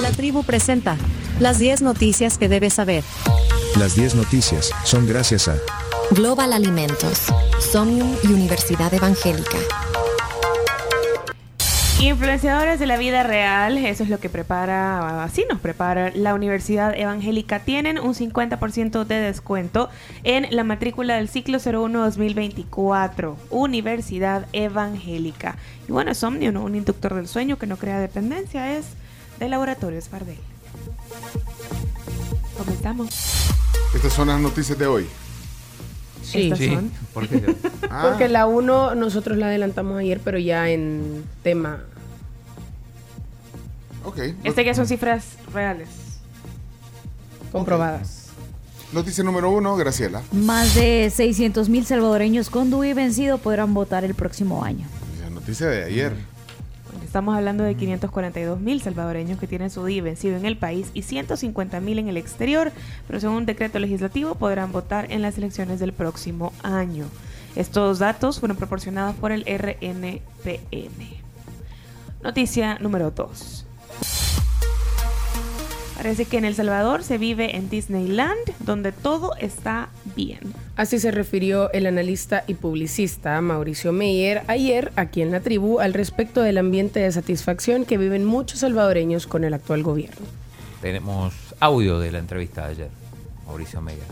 La tribu presenta las 10 noticias que debes saber. Las 10 noticias son gracias a Global Alimentos, Somnium y Universidad Evangélica. Influenciadores de la vida real, eso es lo que prepara, así nos prepara la Universidad Evangélica. Tienen un 50% de descuento en la matrícula del ciclo 01-2024, Universidad Evangélica. Y bueno, Somnium, un inductor del sueño que no crea dependencia, es de Laboratorios Fardel. Comenzamos. Estas son las noticias de hoy. Sí, sí. ¿Por qué? Ah, Porque la 1 nosotros la adelantamos ayer, pero ya en tema. ok. Este que son cifras reales. comprobadas. Noticia número uno, Graciela. Más de 600 mil salvadoreños con DUI vencido podrán votar el próximo año. La noticia de ayer. Estamos hablando de 542 mil salvadoreños que tienen su DI vencido en el país y 150 mil en el exterior, pero según un decreto legislativo podrán votar en las elecciones del próximo año. Estos datos fueron proporcionados por el RNPN. Noticia número 2. Parece que en El Salvador se vive en Disneyland, donde todo está bien. Así se refirió el analista y publicista Mauricio Meyer ayer aquí en la tribu al respecto del ambiente de satisfacción que viven muchos salvadoreños con el actual gobierno. Tenemos audio de la entrevista de ayer, Mauricio Meyer.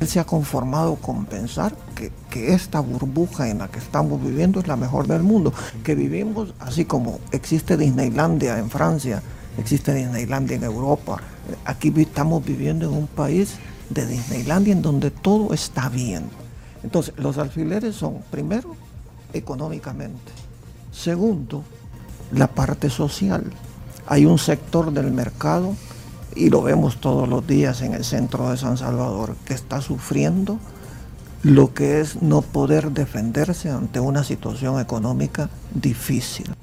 Él se ha conformado con pensar que, que esta burbuja en la que estamos viviendo es la mejor del mundo, que vivimos así como existe Disneylandia en Francia, existe Disneylandia en Europa, aquí estamos viviendo en un país de Disneylandia en donde todo está bien. Entonces, los alfileres son, primero, económicamente, segundo, la parte social. Hay un sector del mercado y lo vemos todos los días en el centro de San Salvador, que está sufriendo lo que es no poder defenderse ante una situación económica difícil.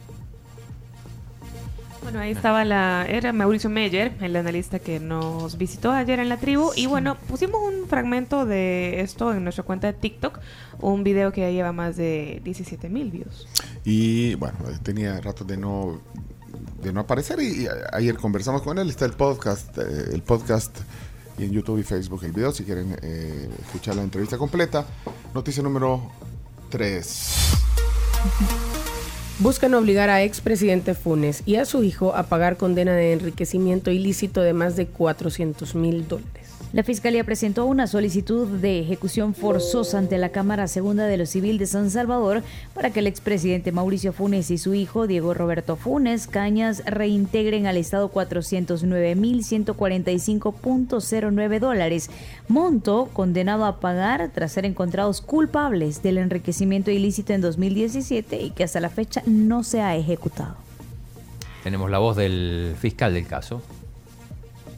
Bueno, ahí estaba la. Era Mauricio Meyer, el analista que nos visitó ayer en la tribu. Y bueno, pusimos un fragmento de esto en nuestra cuenta de TikTok. Un video que ya lleva más de 17 mil views. Y bueno, tenía rato de no de no aparecer y, y a- ayer conversamos con él. Está el podcast, eh, el podcast y en YouTube y Facebook el video si quieren eh, escuchar la entrevista completa. Noticia número 3. Buscan obligar a expresidente Funes y a su hijo a pagar condena de enriquecimiento ilícito de más de 400 mil dólares. La Fiscalía presentó una solicitud de ejecución forzosa ante la Cámara Segunda de lo Civil de San Salvador para que el expresidente Mauricio Funes y su hijo Diego Roberto Funes Cañas reintegren al Estado 409.145.09 dólares, monto condenado a pagar tras ser encontrados culpables del enriquecimiento ilícito en 2017 y que hasta la fecha no se ha ejecutado. Tenemos la voz del fiscal del caso.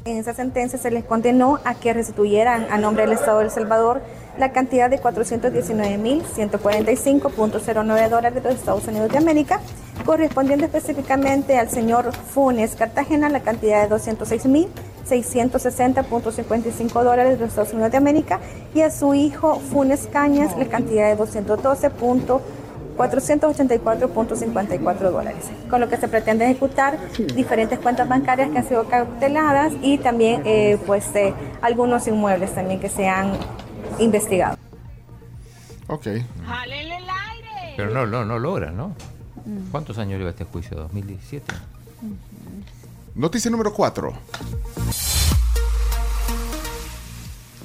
En esa sentencia se les condenó a que restituyeran a nombre del Estado de El Salvador la cantidad de 419.145.09 dólares de los Estados Unidos de América, correspondiendo específicamente al señor Funes Cartagena la cantidad de 206.660.55 dólares de los Estados Unidos de América y a su hijo Funes Cañas la cantidad de 212. 484.54 dólares, con lo que se pretende ejecutar diferentes cuentas bancarias que han sido cauteladas y también eh, pues eh, algunos inmuebles también que se han investigado. Ok. Pero no, no, no logra, ¿no? ¿Cuántos años lleva este juicio? ¿2017? Noticia número 4.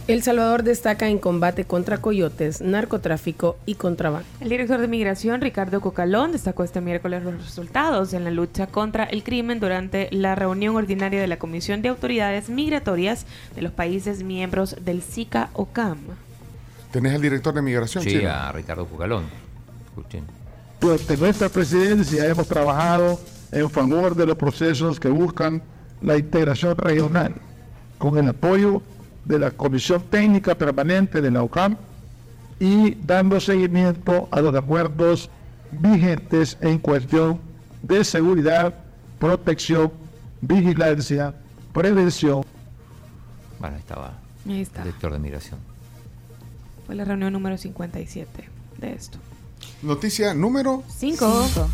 El Salvador destaca en combate contra coyotes, narcotráfico y contrabando. El director de Migración, Ricardo Cocalón, destacó este miércoles los resultados en la lucha contra el crimen durante la reunión ordinaria de la Comisión de Autoridades Migratorias de los países miembros del SICA-OCAM. ¿Tenés al director de migración, Sí, Chino? a Ricardo Cucalón. Escuchen. Durante nuestra presidencia hemos trabajado en favor de los procesos que buscan la integración regional, con el apoyo de la Comisión Técnica Permanente de la OCAM y dando seguimiento a los acuerdos vigentes en cuestión de seguridad, protección, vigilancia, prevención. Bueno, ahí estaba Ahí el está. director de migración. Fue la reunión número 57 de esto. Noticia número 5.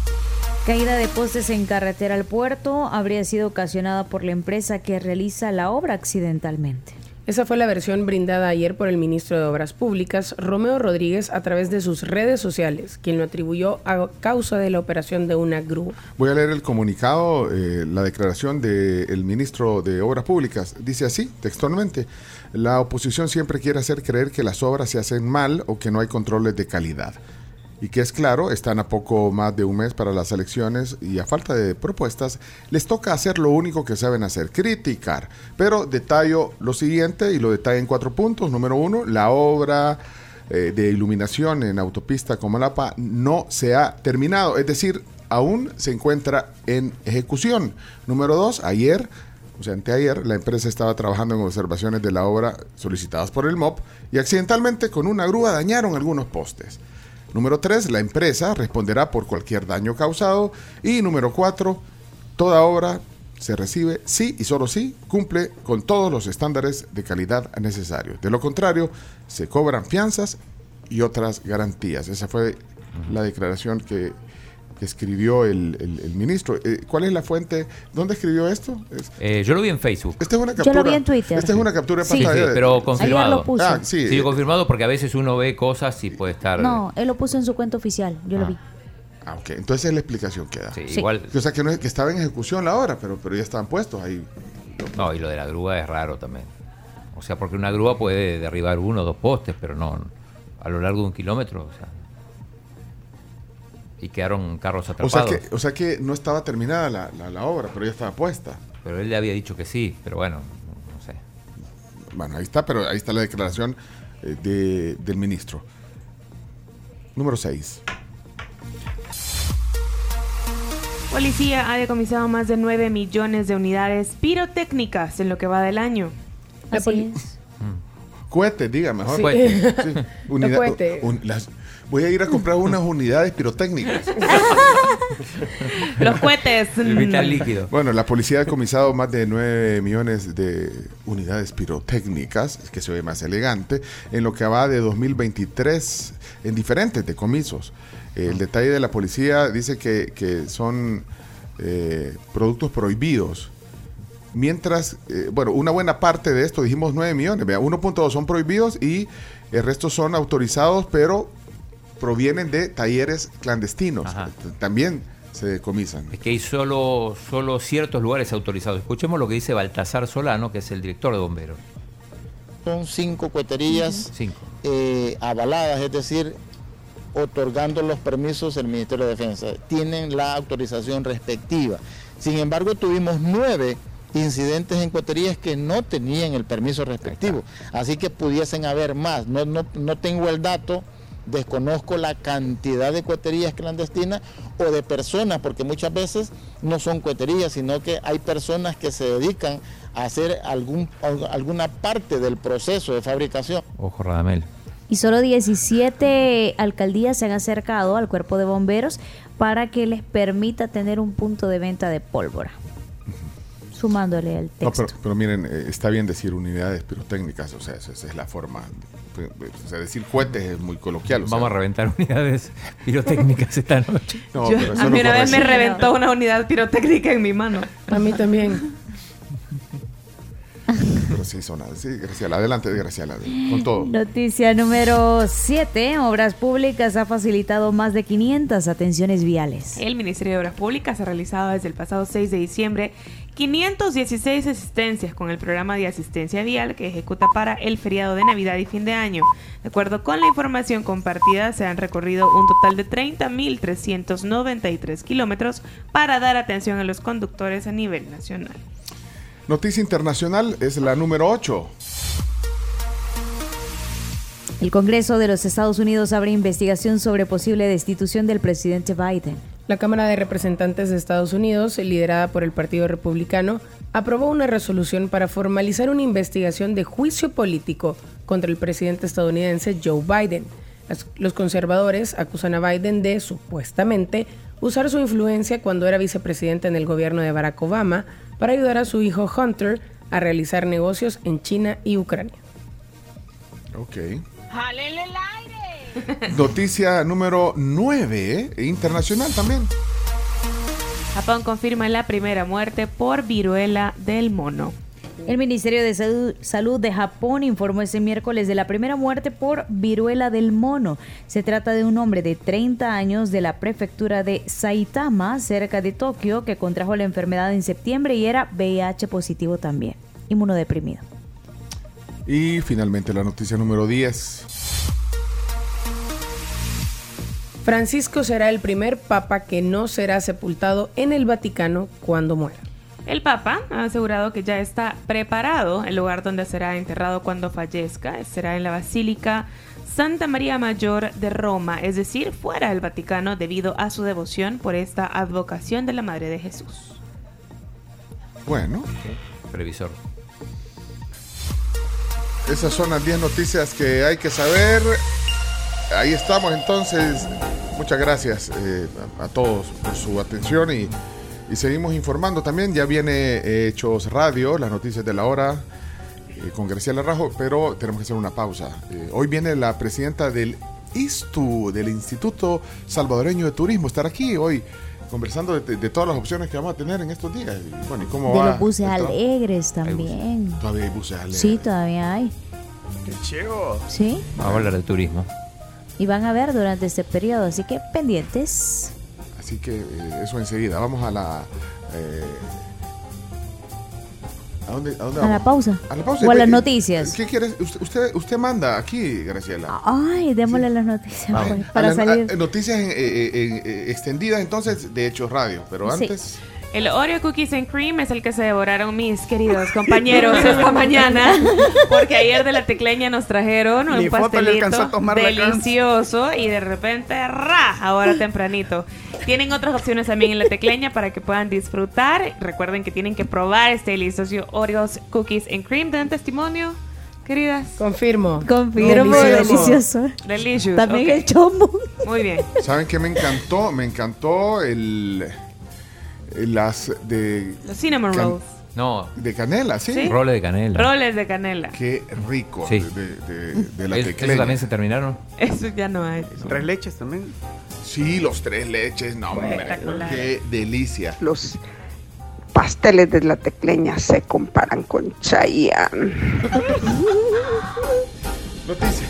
Caída de postes en carretera al puerto habría sido ocasionada por la empresa que realiza la obra accidentalmente. Esa fue la versión brindada ayer por el ministro de Obras Públicas, Romeo Rodríguez, a través de sus redes sociales, quien lo atribuyó a causa de la operación de una grúa. Voy a leer el comunicado, eh, la declaración del ministro de Obras Públicas. Dice así, textualmente, la oposición siempre quiere hacer creer que las obras se hacen mal o que no hay controles de calidad y que es claro, están a poco más de un mes para las elecciones y a falta de propuestas, les toca hacer lo único que saben hacer, criticar. Pero detallo lo siguiente y lo detallo en cuatro puntos. Número uno, la obra eh, de iluminación en autopista Comalapa no se ha terminado, es decir, aún se encuentra en ejecución. Número dos, ayer o sea, anteayer, la empresa estaba trabajando en observaciones de la obra solicitadas por el MOP y accidentalmente con una grúa dañaron algunos postes. Número 3, la empresa responderá por cualquier daño causado. Y número 4, toda obra se recibe si y solo si cumple con todos los estándares de calidad necesarios. De lo contrario, se cobran fianzas y otras garantías. Esa fue la declaración que que escribió el, el, ministro. Eh, ¿Cuál es la fuente? ¿Dónde escribió esto? Eh, yo lo vi en Facebook. Esta es una captura. Yo lo vi en Twitter. Esta es una captura de sí. pantalla. Sí, pero confirmado. lo puso. Ah, sí. sí, confirmado porque a veces uno ve cosas y puede estar. No, él lo puso en su cuenta oficial. Yo lo vi. Ah, ok. Entonces es la explicación que da. Sí, igual. O sea, que, no es, que estaba en ejecución la hora, pero, pero ya estaban puestos ahí. No, y lo de la grúa es raro también. O sea, porque una grúa puede derribar uno o dos postes, pero no a lo largo de un kilómetro. O sea, y quedaron carros atrapados. O sea que, o sea que no estaba terminada la, la, obra, pero ya estaba puesta. Pero él le había dicho que sí, pero bueno, no sé. Bueno, ahí está, pero ahí está la declaración eh, de, del ministro. Número 6. Policía ha decomisado más de 9 millones de unidades pirotécnicas en lo que va del año. Así es. Cohetes, diga mejor. Sí. Cohete. Sí. Unidad- cohete. un- las- voy a ir a comprar unas unidades pirotécnicas. Los cohetes. El vital líquido. Bueno, la policía ha decomisado más de 9 millones de unidades pirotécnicas, que se ve más elegante, en lo que va de 2023 en diferentes decomisos. El detalle de la policía dice que, que son eh, productos prohibidos. Mientras, eh, bueno, una buena parte de esto, dijimos 9 millones, vea, 1.2 son prohibidos y el resto son autorizados, pero provienen de talleres clandestinos. Ajá. También se decomisan. Es que hay solo, solo ciertos lugares autorizados. Escuchemos lo que dice Baltasar Solano, que es el director de bomberos. Son cinco coheterías Cinco. eh, avaladas, es decir, otorgando los permisos el Ministerio de Defensa. Tienen la autorización respectiva. Sin embargo, tuvimos nueve incidentes en coheterías que no tenían el permiso respectivo. Así que pudiesen haber más. No, no, no tengo el dato, desconozco la cantidad de coheterías clandestinas o de personas, porque muchas veces no son coheterías, sino que hay personas que se dedican a hacer algún, alguna parte del proceso de fabricación. Ojo, Radamel. Y solo 17 alcaldías se han acercado al cuerpo de bomberos para que les permita tener un punto de venta de pólvora. Sumándole el No, texto. pero, pero miren, eh, está bien decir unidades pirotécnicas, o sea, esa, es la forma. o sea, decir cohetes es muy coloquial. o sea. Vamos a reventar unidades pirotécnicas esta noche. No, Yo- pero eso a no mí una vez me reventó una unidad pirotécnica en mi mano. A mí también. Sí, son Sí, Graciela, adelante, Graciela, con todo. Noticia número 7. Obras Públicas ha facilitado más de 500 atenciones viales. El Ministerio de Obras Públicas ha realizado desde el pasado 6 de diciembre 516 asistencias con el programa de asistencia vial que ejecuta para el feriado de Navidad y fin de año. De acuerdo con la información compartida, se han recorrido un total de 30.393 kilómetros para dar atención a los conductores a nivel nacional. Noticia internacional es la número 8. El Congreso de los Estados Unidos abre investigación sobre posible destitución del presidente Biden. La Cámara de Representantes de Estados Unidos, liderada por el Partido Republicano, aprobó una resolución para formalizar una investigación de juicio político contra el presidente estadounidense Joe Biden. Los conservadores acusan a Biden de, supuestamente, usar su influencia cuando era vicepresidente en el gobierno de Barack Obama para ayudar a su hijo Hunter a realizar negocios en China y Ucrania. Ok. Noticia número 9, internacional también. Japón confirma la primera muerte por viruela del mono. El Ministerio de Salud, Salud de Japón informó ese miércoles de la primera muerte por viruela del mono. Se trata de un hombre de 30 años de la prefectura de Saitama, cerca de Tokio, que contrajo la enfermedad en septiembre y era VIH positivo también, inmunodeprimido. Y finalmente la noticia número 10. Francisco será el primer papa que no será sepultado en el Vaticano cuando muera. El Papa ha asegurado que ya está preparado el lugar donde será enterrado cuando fallezca. Será en la Basílica Santa María Mayor de Roma, es decir, fuera del Vaticano debido a su devoción por esta advocación de la Madre de Jesús. Bueno, Previsor. esas son las 10 noticias que hay que saber. Ahí estamos entonces. Muchas gracias eh, a, a todos por su atención y, y seguimos informando también. Ya viene eh, Hechos Radio, las noticias de la hora eh, con Graciela Rajo, pero tenemos que hacer una pausa. Eh, hoy viene la presidenta del ISTU, del Instituto Salvadoreño de Turismo, estar aquí hoy conversando de, de todas las opciones que vamos a tener en estos días. Y, bueno, ¿y cómo De va los buses alegres también. Todavía hay buses alegres. Sí, todavía hay. Sí, Vamos a hablar de turismo. y van a ver durante este periodo, así que pendientes. Así que eh, eso enseguida. Vamos a la. eh, ¿A dónde, a dónde A la pausa. A la pausa. O a las noticias. ¿Qué quieres? Usted, usted, usted manda aquí, Graciela. Ay, démosle las noticias pues, para salir. a- noticias en- eh, eh, en- eh, extendidas entonces de Hechos Radio. Pero Sí. El Oreo Cookies and Cream es el que se devoraron mis queridos compañeros esta mañana, porque ayer de la tecleña nos trajeron un pastelito delicioso y de repente ¡ra! ahora tempranito. Tienen otras opciones también en la tecleña para que puedan disfrutar. Recuerden que tienen que probar este delicioso Oreos Cookies and Cream. ¿Dan testimonio, queridas? Confirmo. Confirmo, delicioso. Delicious. También el chombo. Muy bien. ¿Saben qué me encantó? Me encantó el. Las de. Los cinnamon rolls. No. De canela, sí. ¿Sí? Roles de canela. Roles de canela. Qué rico. Sí. De, de- de la ¿Es- tecleña. ¿Eso también se terminaron? Eso ya no hay. Tres leches también. Sí, los tres leches, no, hombre. Qué delicia. Los pasteles de la tecleña se comparan con Chayanne. Noticias.